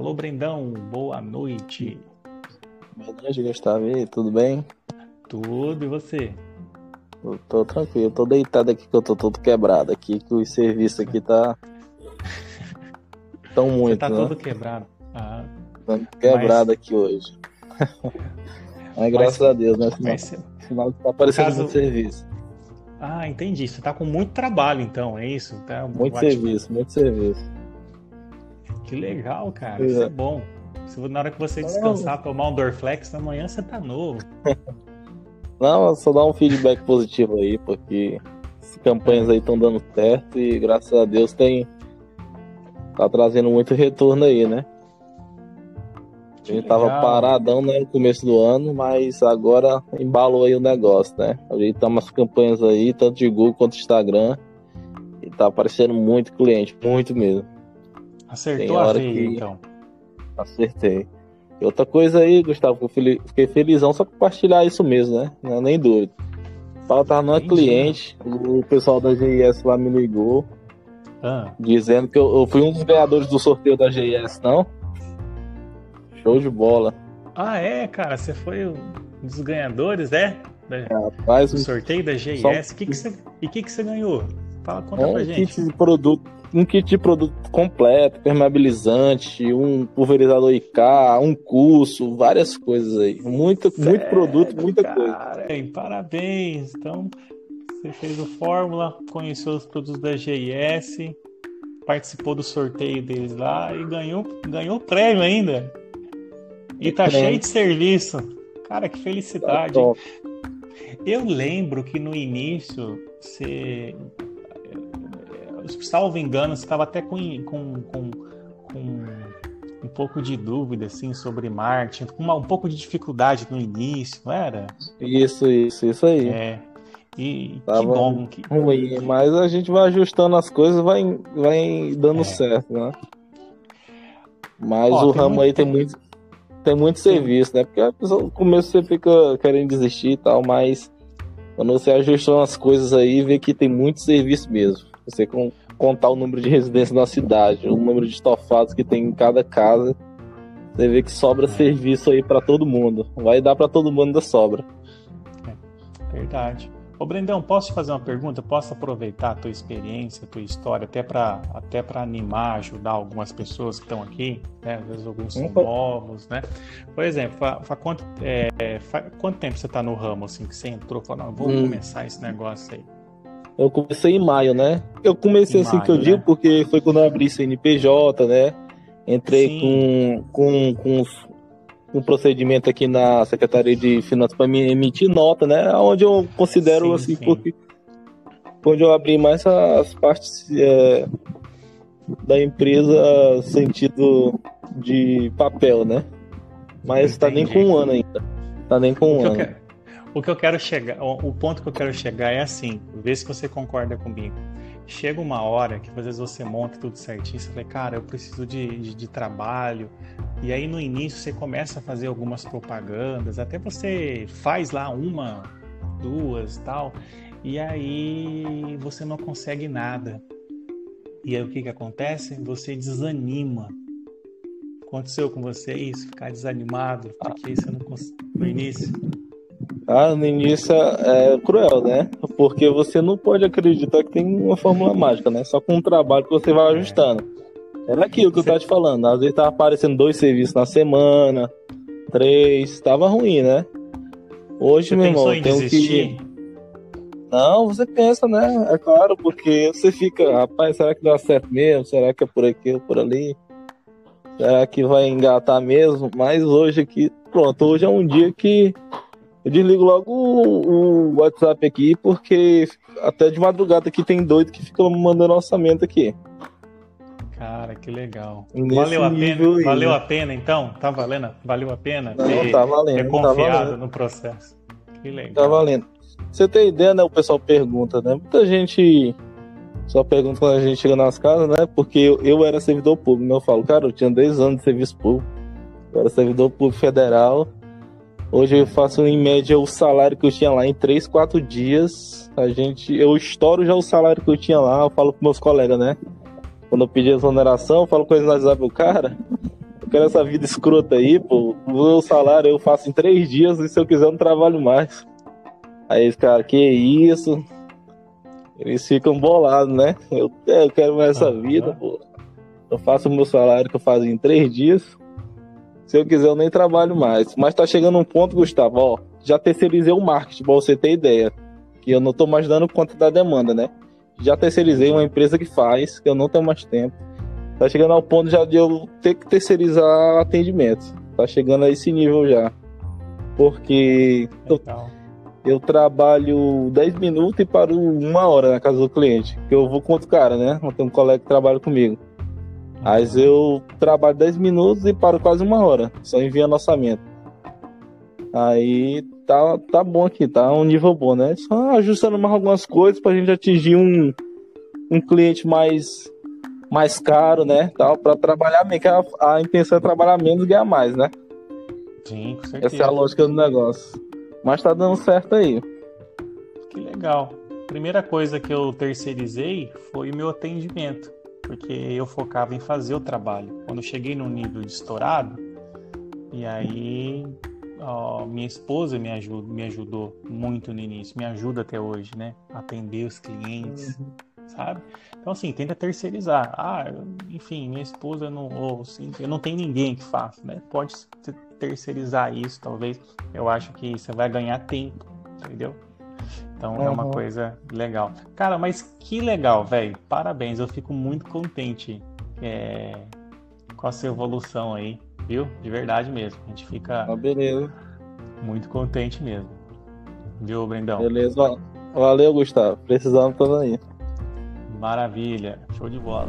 Alô, Brendão, boa noite. Boa noite, Gustavo. E tudo bem? Tudo, e você? Eu tô tranquilo, tô deitado aqui que eu tô todo quebrado aqui, que o serviço aqui tá. Tão muito, Você tá né? todo quebrado. Ah, Tô quebrado Mas- aqui hoje. Mas graças a Deus, né? Sinal, mas- sinal que tá aparecendo caso- muito serviço. ah, entendi. Você tá com muito trabalho, então, é isso? Tá Muito serviço, muito serviço. Que legal, cara. Isso é bom. Se na hora que você descansar, tomar um Dorflex, amanhã você tá novo. Não, só dar um feedback positivo aí, porque as campanhas aí estão dando certo e graças a Deus tem. Tá trazendo muito retorno aí, né? A gente tava paradão né, no começo do ano, mas agora embalou aí o negócio, né? Ajeitamos as campanhas aí, tanto de Google quanto Instagram. E tá aparecendo muito cliente, muito mesmo. Acertou a veia, que- então. Acertei. E outra coisa aí, Gustavo, que eu fili- fiquei felizão só compartilhar isso mesmo, né? Não é nem doido. Fala, tava é Entendi. cliente, o pessoal da GIS lá me ligou, Ah, dizendo que eu, eu fui um dos ganhadores do sorteio da GIS, não? Show de bola. Ah, é, cara, você foi um dos ganhadores, é? Da- Rapaz, Do sorteio da GIS. Só- Que que você... E o que, que você ganhou? Fala, conta um pra gente. kit de produto, um kit de produto completo, permeabilizante, um pulverizador IK, um curso, várias coisas aí. Muito, muito produto, muita coisa. Cara, hein, parabéns. Então, você fez o Fórmula, conheceu os produtos da GIS, participou do sorteio deles lá e ganhou, ganhou o prêmio ainda. E tá Prêmio. cheio de serviço. Cara, que Tá felicidade. top. Eu lembro que no início você. Salvo engano, você estava até com, com, com, com um pouco de dúvida assim, sobre uma- um pouco de dificuldade no início, não era? Isso, isso, isso aí. É. E que Tava bom. Que... ruim, mas a gente vai ajustando as coisas, vai, vai dando É. certo, né? Mas Ó, o ramo muito- aí tem muito, tem muito serviço, né? Porque no começo você fica querendo desistir e tal, mas quando você ajusta as coisas aí, vê que tem muito serviço mesmo. Você com- contar o número de residências na cidade, o número de estofados que tem em cada casa, você vê que sobra serviço aí pra todo mundo. Vai dar pra todo mundo da sobra. Verdade. Ô Brendão, posso te fazer uma pergunta? Posso aproveitar a tua experiência, a tua história, até para até animar, ajudar algumas pessoas que estão aqui, né? Às vezes alguns são Opa. novos, né? Por exemplo, fa, fa quanto, é, fa- quanto tempo você está no ramo, assim, que você entrou? Falou, não, vou Hum. começar esse negócio aí. Eu comecei em maio, né? Eu comecei Em assim que eu maio, digo, né? porque foi quando eu abri CNPJ, né? Entrei Sim. com, com, com os- um procedimento aqui na Secretaria de Finanças para me emitir nota, né? Onde eu considero Sim, assim, sim. porque onde eu abri mais as partes é, da empresa sentido de papel, né? Mas tá nem com um ano ainda. Tá nem com O um que eu ano. quero, o que eu quero chegar, o o ponto que eu quero chegar é assim, vê se você concorda comigo. Chega uma hora que às vezes você monta tudo certinho, você fala, cara, eu preciso de, de, de trabalho. E aí no início você começa a fazer algumas propagandas, até você faz lá uma, duas tal, e aí você não consegue nada. E aí o que que acontece? Você desanima. Aconteceu com você isso? Ficar desanimado, porque você não no início? Ah, no início é cruel, né? Porque você não pode acreditar que tem uma fórmula mágica, né? Só com um trabalho que você vai ajustando. Era aquilo que eu tava te falando. Às vezes tava aparecendo dois serviços na semana, três, tava ruim, né? Hoje, Você meu irmão, em tem desistir? que. Não, você pensa, né? É claro, porque você fica, rapaz, será que dá certo mesmo? Será que é por aqui ou por ali? Será que vai engatar mesmo? Mas hoje aqui, pronto, hoje é um dia que eu desligo logo o, o WhatsApp aqui, porque até de madrugada aqui tem doido que fica mandando orçamento aqui. Cara, que legal. Nesse valeu a pena? aí, Valeu né? a pena então? Tá valendo? Valeu a pena Não, ter, tá ter valendo, tá confiado valendo. no processo. Que legal. Tá valendo. Você tem ideia, né? O pessoal pergunta, né? Muita gente só pergunta quando a gente chega nas casas, né? Porque eu, eu era servidor público, né? Eu falo, cara, eu tinha 10 anos de serviço público. Eu era servidor público federal. Hoje eu faço em média o salário que eu tinha lá em 3, 4 dias. A gente, eu estouro já o salário que eu tinha lá, eu falo com meus colegas, né? Quando eu pedi exoneração, eu falo com eles no WhatsApp, eu, cara, quero essa vida escrota aí, pô. O meu salário eu faço em três dias e se eu quiser eu não trabalho mais. Aí os caras, que isso? Eles ficam bolados, né? Eu, é, eu quero mais essa vida, pô. Eu faço o meu salário que eu fazia em três dias. Se eu quiser, eu nem trabalho mais. Mas tá chegando um ponto, Gustavo, ó. Já terceirizei o marketing, pra você ter ideia. Que eu não tô mais dando conta da demanda, né? Já terceirizei uma empresa que faz, que eu não tenho mais tempo. Tá chegando ao ponto já de eu ter que terceirizar atendimentos. Tá chegando a esse nível já. Porque eu, eu, trabalho 10 minutos e paro uma hora na casa do cliente. Que eu vou com outro cara, né? Eu tenho um colega que trabalha comigo. Mas eu trabalho 10 minutos e paro quase uma hora, só enviando orçamento. Aí tá, tá bom aqui, tá um nível bom, né? Só ajustando mais algumas coisas pra gente atingir um, um cliente mais, mais caro, né? Tal, pra trabalhar meio que a, a intenção é trabalhar menos e ganhar mais, né? Sim, com certeza. Essa é a lógica do negócio. Mas tá dando certo aí. Que legal. Primeira coisa que eu terceirizei foi o meu atendimento porque eu focava em fazer o trabalho. Quando eu cheguei no nível de estourado, e aí ó, minha esposa me, ajudou, me ajudou muito no início, me ajuda até hoje, né? Atender os clientes, uhum. sabe? Então, assim, tenta terceirizar. Ah, enfim, minha esposa não, ou, assim, eu não tenho ninguém que faça, né? Pode terceirizar isso, talvez. Eu acho que você vai ganhar tempo, entendeu? Então uhum. é uma coisa legal. Cara, mas que legal, velho. Parabéns, eu fico muito contente é, com a sua evolução aí, viu? De verdade mesmo. A gente fica ah, beleza. muito contente mesmo. Viu, Brendão? Beleza. Valeu, Gustavo. Precisando, tô aí. Maravilha. Show de bola.